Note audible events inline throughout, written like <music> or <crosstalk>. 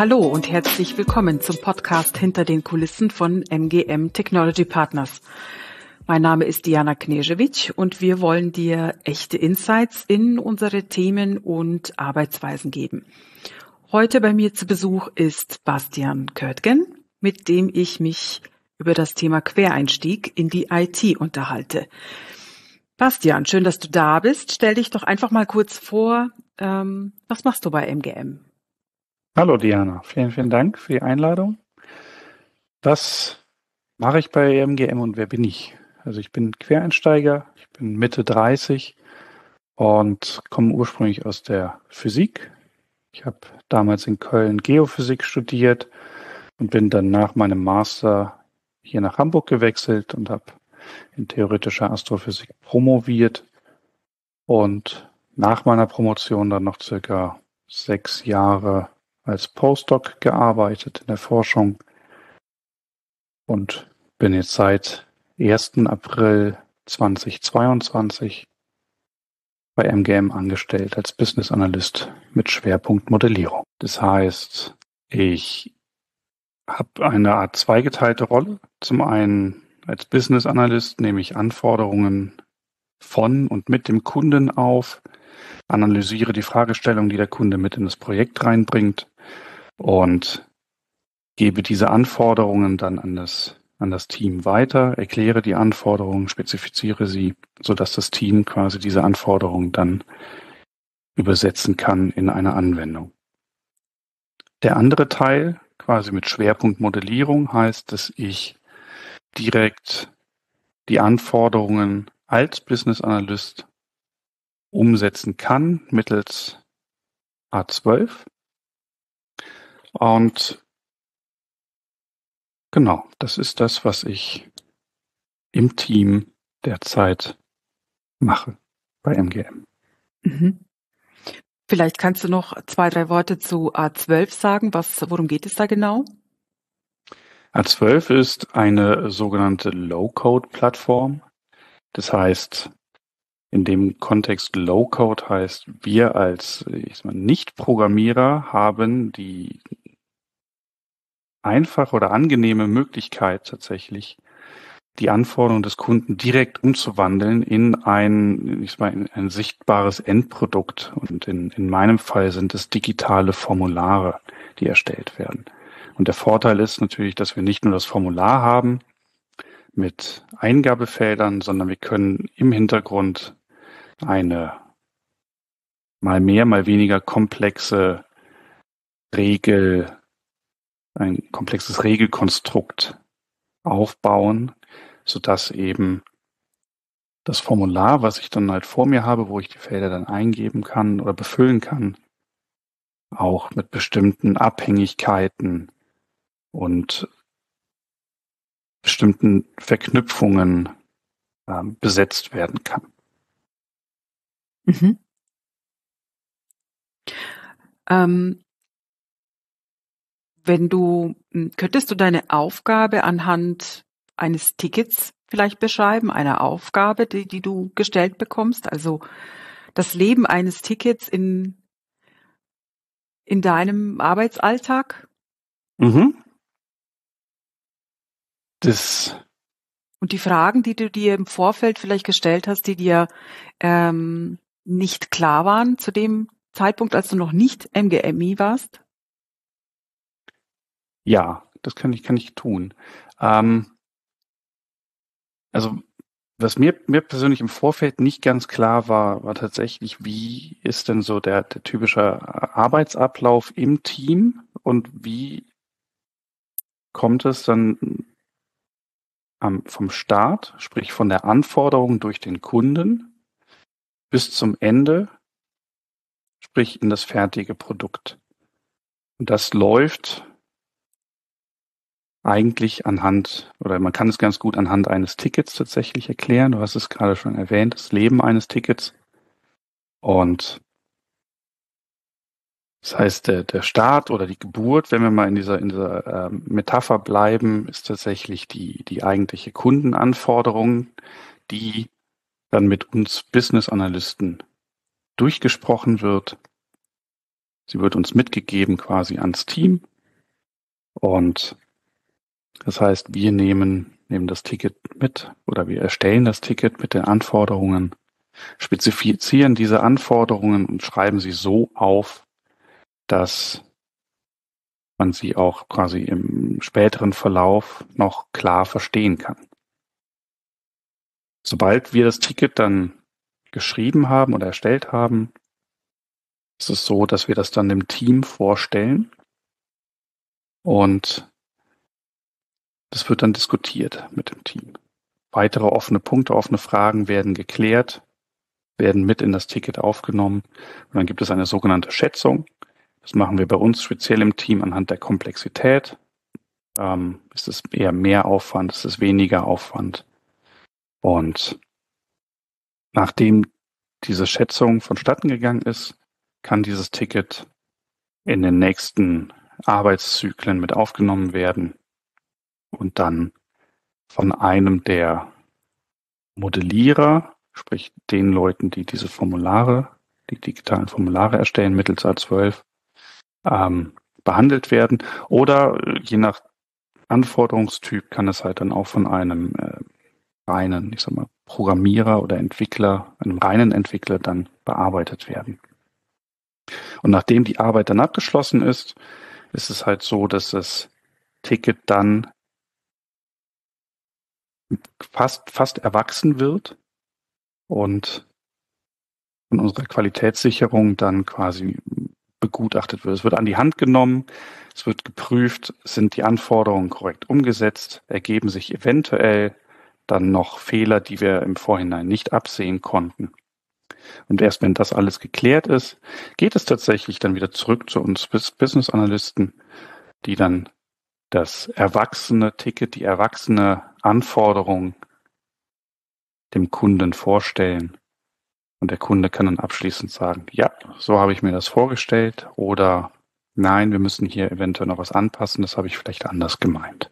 Hallo und herzlich willkommen zum Podcast Hinter den Kulissen von MGM Technology Partners. Mein Name ist Diana Knežević und wir wollen dir echte Insights in unsere Themen und Arbeitsweisen geben. Heute bei mir zu Besuch ist Bastian Körtgen, mit dem ich mich über das Thema Quereinstieg in die IT unterhalte. Bastian, schön, dass du da bist. Stell dich doch einfach mal kurz vor. Ähm, was machst du bei MGM? Hallo Diana, vielen, vielen Dank für die Einladung. Was mache ich bei MGM und wer bin ich? Also ich bin Quereinsteiger, ich bin Mitte 30 und komme ursprünglich aus der Physik. Ich habe damals in Köln Geophysik studiert und bin dann nach meinem Master hier nach Hamburg gewechselt und habe in theoretischer Astrophysik promoviert und nach meiner Promotion dann noch circa sechs Jahre als Postdoc gearbeitet in der Forschung und bin jetzt seit 1. April 2022 bei MGM angestellt als Business Analyst mit Schwerpunkt Modellierung. Das heißt, ich habe eine Art zweigeteilte Rolle. Zum einen als Business Analyst nehme ich Anforderungen von und mit dem Kunden auf, analysiere die Fragestellung, die der Kunde mit in das Projekt reinbringt und gebe diese Anforderungen dann an das, an das Team weiter, erkläre die Anforderungen, spezifiziere sie, sodass das Team quasi diese Anforderungen dann übersetzen kann in eine Anwendung. Der andere Teil, quasi mit Schwerpunkt Modellierung, heißt, dass ich direkt die Anforderungen als Business Analyst umsetzen kann mittels A12. Und genau, das ist das, was ich im Team derzeit mache bei MGM. Mhm. Vielleicht kannst du noch zwei, drei Worte zu A12 sagen. Was, worum geht es da genau? A12 ist eine sogenannte Low-Code-Plattform. Das heißt, in dem Kontext Low-Code heißt, wir als Nicht-Programmierer haben die einfache oder angenehme Möglichkeit tatsächlich, die Anforderungen des Kunden direkt umzuwandeln in ein, ich meine, ein sichtbares Endprodukt. Und in, in meinem Fall sind es digitale Formulare, die erstellt werden. Und der Vorteil ist natürlich, dass wir nicht nur das Formular haben mit Eingabefeldern, sondern wir können im Hintergrund eine mal mehr, mal weniger komplexe Regel, ein komplexes Regelkonstrukt aufbauen, sodass eben das Formular, was ich dann halt vor mir habe, wo ich die Felder dann eingeben kann oder befüllen kann, auch mit bestimmten Abhängigkeiten und bestimmten Verknüpfungen äh, besetzt werden kann. Mhm. Ähm, wenn du, hm, könntest du deine Aufgabe anhand eines Tickets vielleicht beschreiben, einer Aufgabe, die, die du gestellt bekommst? Also das Leben eines Tickets in, in deinem Arbeitsalltag? Mhm. Das und die Fragen, die du dir im Vorfeld vielleicht gestellt hast, die dir ähm, nicht klar waren zu dem Zeitpunkt, als du noch nicht MGMI warst? Ja, das kann ich, kann ich tun. Ähm, also was mir, mir persönlich im Vorfeld nicht ganz klar war, war tatsächlich, wie ist denn so der, der typische Arbeitsablauf im Team und wie kommt es dann ähm, vom Start, sprich von der Anforderung durch den Kunden bis zum Ende, sprich in das fertige Produkt. Und das läuft eigentlich anhand, oder man kann es ganz gut anhand eines Tickets tatsächlich erklären. Du hast es gerade schon erwähnt, das Leben eines Tickets. Und das heißt, der, der Start oder die Geburt, wenn wir mal in dieser, in dieser äh, Metapher bleiben, ist tatsächlich die, die eigentliche Kundenanforderung, die dann mit uns Business Analysten durchgesprochen wird. Sie wird uns mitgegeben quasi ans Team Und das heißt, wir nehmen, nehmen das Ticket mit oder wir erstellen das Ticket mit den Anforderungen, spezifizieren diese Anforderungen und schreiben sie so auf, dass man sie auch quasi im späteren Verlauf noch klar verstehen kann. Sobald wir das Ticket dann geschrieben haben oder erstellt haben, ist es so, dass wir das dann dem Team vorstellen und das wird dann diskutiert mit dem Team. Weitere offene Punkte, offene Fragen werden geklärt, werden mit in das Ticket aufgenommen und dann gibt es eine sogenannte Schätzung. Das machen wir bei uns speziell im Team anhand der Komplexität. Ähm, ist es eher mehr Aufwand, ist es weniger Aufwand? Und nachdem diese Schätzung vonstatten gegangen ist, kann dieses Ticket in den nächsten Arbeitszyklen mit aufgenommen werden und dann von einem der Modellierer, sprich den Leuten, die diese Formulare, die digitalen Formulare erstellen mittels A12, ähm, behandelt werden. Oder äh, je nach Anforderungstyp kann es halt dann auch von einem äh, reinen, ich sag mal, Programmierer oder Entwickler, einem reinen Entwickler dann bearbeitet werden. Und nachdem die Arbeit dann abgeschlossen ist, ist es halt so, dass das Ticket dann fast, fast erwachsen wird und von unserer Qualitätssicherung dann quasi begutachtet wird. Es wird an die Hand genommen, es wird geprüft, sind die Anforderungen korrekt umgesetzt, ergeben sich eventuell dann noch Fehler, die wir im Vorhinein nicht absehen konnten. Und erst wenn das alles geklärt ist, geht es tatsächlich dann wieder zurück zu uns Business Analysten, die dann das erwachsene Ticket, die erwachsene Anforderung dem Kunden vorstellen. Und der Kunde kann dann abschließend sagen, ja, so habe ich mir das vorgestellt oder nein, wir müssen hier eventuell noch was anpassen, das habe ich vielleicht anders gemeint.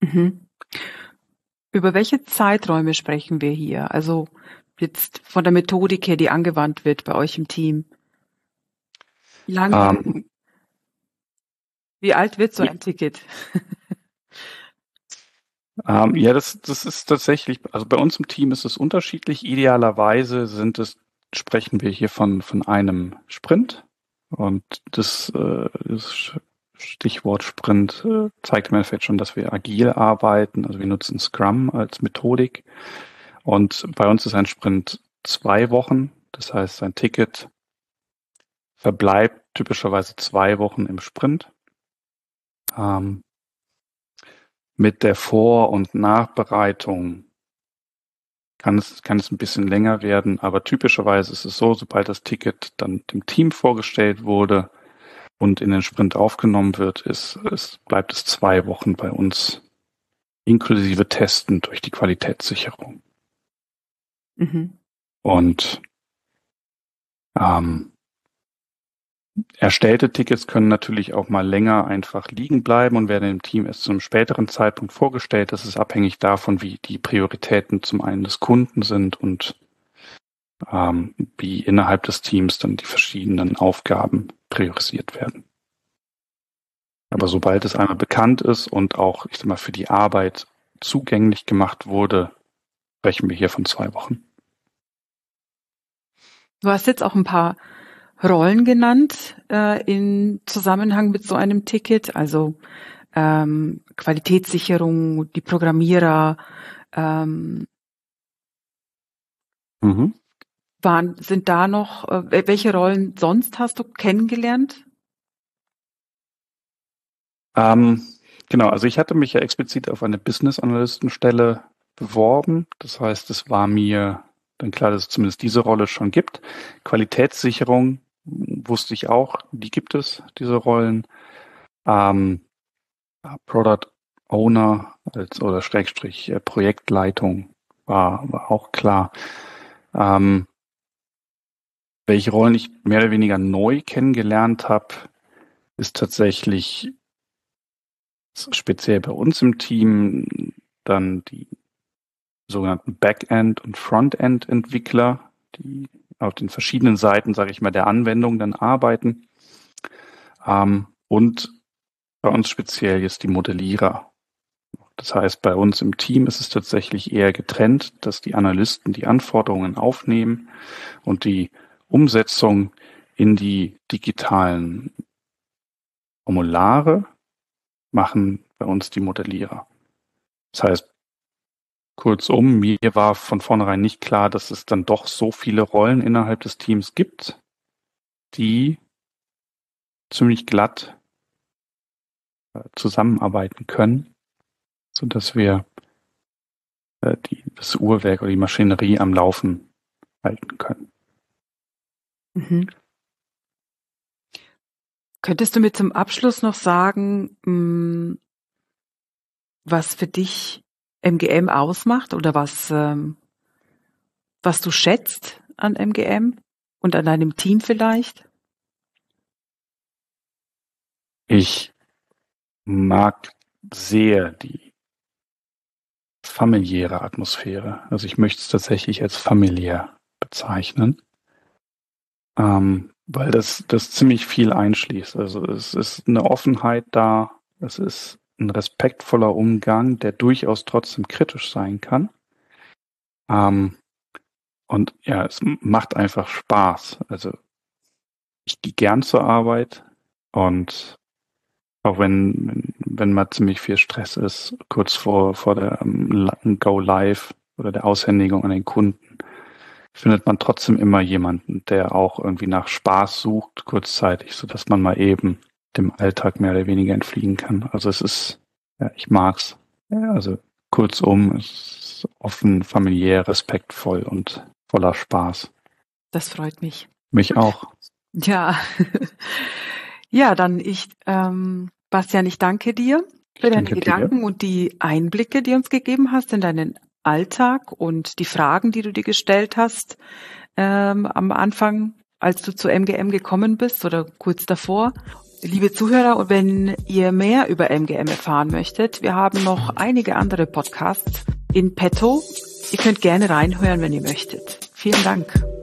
Mhm. Über welche Zeiträume sprechen wir hier? Also jetzt von der Methodik her, die angewandt wird bei euch im Team? Wie lange? Um, ähm, wie alt wird so ein Ticket? um, <laughs> ähm, ja, das, das ist tatsächlich, also bei uns im Team ist es unterschiedlich. Idealerweise sind es, sprechen wir hier von, von einem Sprint. Und das, äh, das Stichwort Sprint äh, zeigt im Endeffekt schon, dass wir agil arbeiten. Also wir nutzen Scrum als Methodik. Und bei uns ist ein Sprint zwei Wochen. Das heißt, ein Ticket verbleibt typischerweise zwei Wochen im Sprint. Ähm, mit der Vor- und Nachbereitung kann es, kann es ein bisschen länger werden, aber typischerweise ist es so, sobald das Ticket dann dem Team vorgestellt wurde und in den Sprint aufgenommen wird, ist, es bleibt es zwei Wochen bei uns inklusive Testen durch die Qualitätssicherung. Mhm. Und ähm, erstellte Tickets können natürlich auch mal länger einfach liegen bleiben und werden im Team erst zu einem späteren Zeitpunkt vorgestellt. Das ist abhängig davon, wie die Prioritäten zum einen des Kunden sind und ähm, wie innerhalb des Teams dann die verschiedenen Aufgaben priorisiert werden. Aber sobald es einmal bekannt ist und auch, ich sag mal, für die Arbeit zugänglich gemacht wurde, sprechen wir hier von zwei Wochen. Du hast jetzt auch ein paar Rollen genannt äh, in Zusammenhang mit so einem Ticket, also ähm, Qualitätssicherung, die Programmierer. Ähm, mhm. Waren, sind da noch, äh, welche Rollen sonst hast du kennengelernt? Ähm, genau, also ich hatte mich ja explizit auf eine Business Analystenstelle beworben. Das heißt, es war mir dann klar, dass es zumindest diese Rolle schon gibt. Qualitätssicherung wusste ich auch, die gibt es, diese Rollen. Ähm, Product Owner als oder Schrägstrich äh, Projektleitung war, war auch klar. Ähm, welche Rollen ich mehr oder weniger neu kennengelernt habe, ist tatsächlich speziell bei uns im Team dann die sogenannten Backend- und Frontend-Entwickler, die auf den verschiedenen Seiten, sage ich mal, der Anwendung dann arbeiten. Ähm, und bei uns speziell jetzt die Modellierer. Das heißt, bei uns im Team ist es tatsächlich eher getrennt, dass die Analysten die Anforderungen aufnehmen und die Umsetzung in die digitalen Formulare machen bei uns die Modellierer. Das heißt, kurzum, mir war von vornherein nicht klar, dass es dann doch so viele Rollen innerhalb des Teams gibt, die ziemlich glatt äh, zusammenarbeiten können, so dass wir äh, die, das Uhrwerk oder die Maschinerie am Laufen halten können. Mhm. Könntest du mir zum Abschluss noch sagen, hm, was für dich MGM ausmacht oder was, ähm, was du schätzt an MGM und an deinem Team vielleicht? Ich mag sehr die familiäre Atmosphäre. Also ich möchte es tatsächlich als familiär bezeichnen, ähm, weil das, das ziemlich viel einschließt. Also es ist eine Offenheit da, es ist ein respektvoller Umgang, der durchaus trotzdem kritisch sein kann. Ähm, und ja, es macht einfach Spaß. Also ich gehe gern zur Arbeit und auch wenn, wenn mal ziemlich viel Stress ist, kurz vor, vor der um, Go Live oder der Aushändigung an den Kunden, findet man trotzdem immer jemanden, der auch irgendwie nach Spaß sucht, kurzzeitig, so dass man mal eben dem Alltag mehr oder weniger entfliehen kann. Also es ist, ja, ich mag's. Ja, also kurzum, es ist offen, familiär, respektvoll und voller Spaß. Das freut mich. Mich auch. Ja. <laughs> ja, dann ich ähm, Bastian, ich danke dir für deine danke Gedanken dir. und die Einblicke, die du uns gegeben hast in deinen Alltag und die Fragen, die du dir gestellt hast ähm, am Anfang, als du zu MGM gekommen bist oder kurz davor. Liebe Zuhörer, und wenn ihr mehr über MGM erfahren möchtet, wir haben noch einige andere Podcasts in petto. Ihr könnt gerne reinhören, wenn ihr möchtet. Vielen Dank.